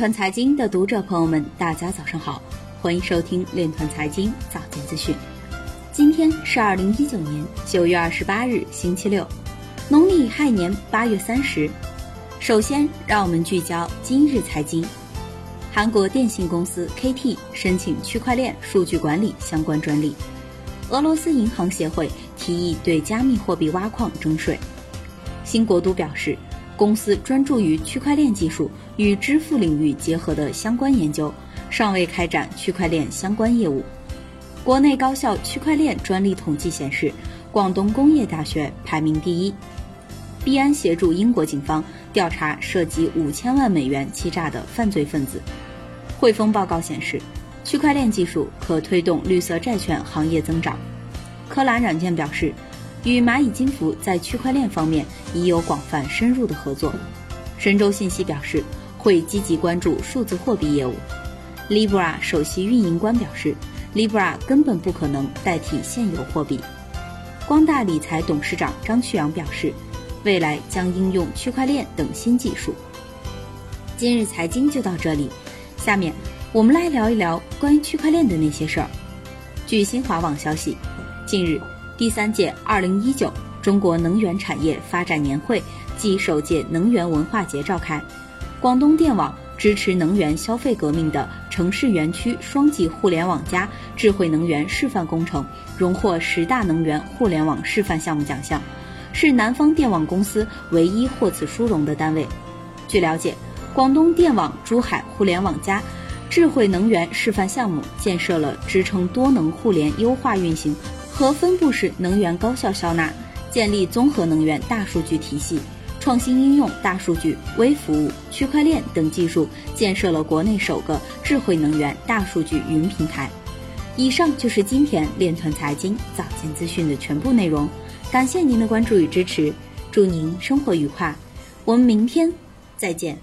团财经的读者朋友们，大家早上好，欢迎收听链团财经早间资讯。今天是二零一九年九月二十八日，星期六，农历亥年八月三十。首先，让我们聚焦今日财经。韩国电信公司 KT 申请区块链数据管理相关专利。俄罗斯银行协会提议对加密货币挖矿征税。新国都表示。公司专注于区块链技术与支付领域结合的相关研究，尚未开展区块链相关业务。国内高校区块链专利统计显示，广东工业大学排名第一。币安协助英国警方调查涉及五千万美元欺诈的犯罪分子。汇丰报告显示，区块链技术可推动绿色债券行业增长。科蓝软件表示。与蚂蚁金服在区块链方面已有广泛深入的合作。神州信息表示，会积极关注数字货币业务。Libra 首席运营官表示，Libra 根本不可能代替现有货币。光大理财董事长张旭阳表示，未来将应用区块链等新技术。今日财经就到这里，下面我们来聊一聊关于区块链的那些事儿。据新华网消息，近日。第三届二零一九中国能源产业发展年会暨首届能源文化节召开，广东电网支持能源消费革命的城市园区双级互联网加智慧能源示范工程荣获十大能源互联网示范项目奖项，是南方电网公司唯一获此殊荣的单位。据了解，广东电网珠海互联网加智慧能源示范项目建设了支撑多能互联优化运行。和分布式能源高效消纳，建立综合能源大数据体系，创新应用大数据、微服务、区块链等技术，建设了国内首个智慧能源大数据云平台。以上就是今天链团财经早间资讯的全部内容，感谢您的关注与支持，祝您生活愉快，我们明天再见。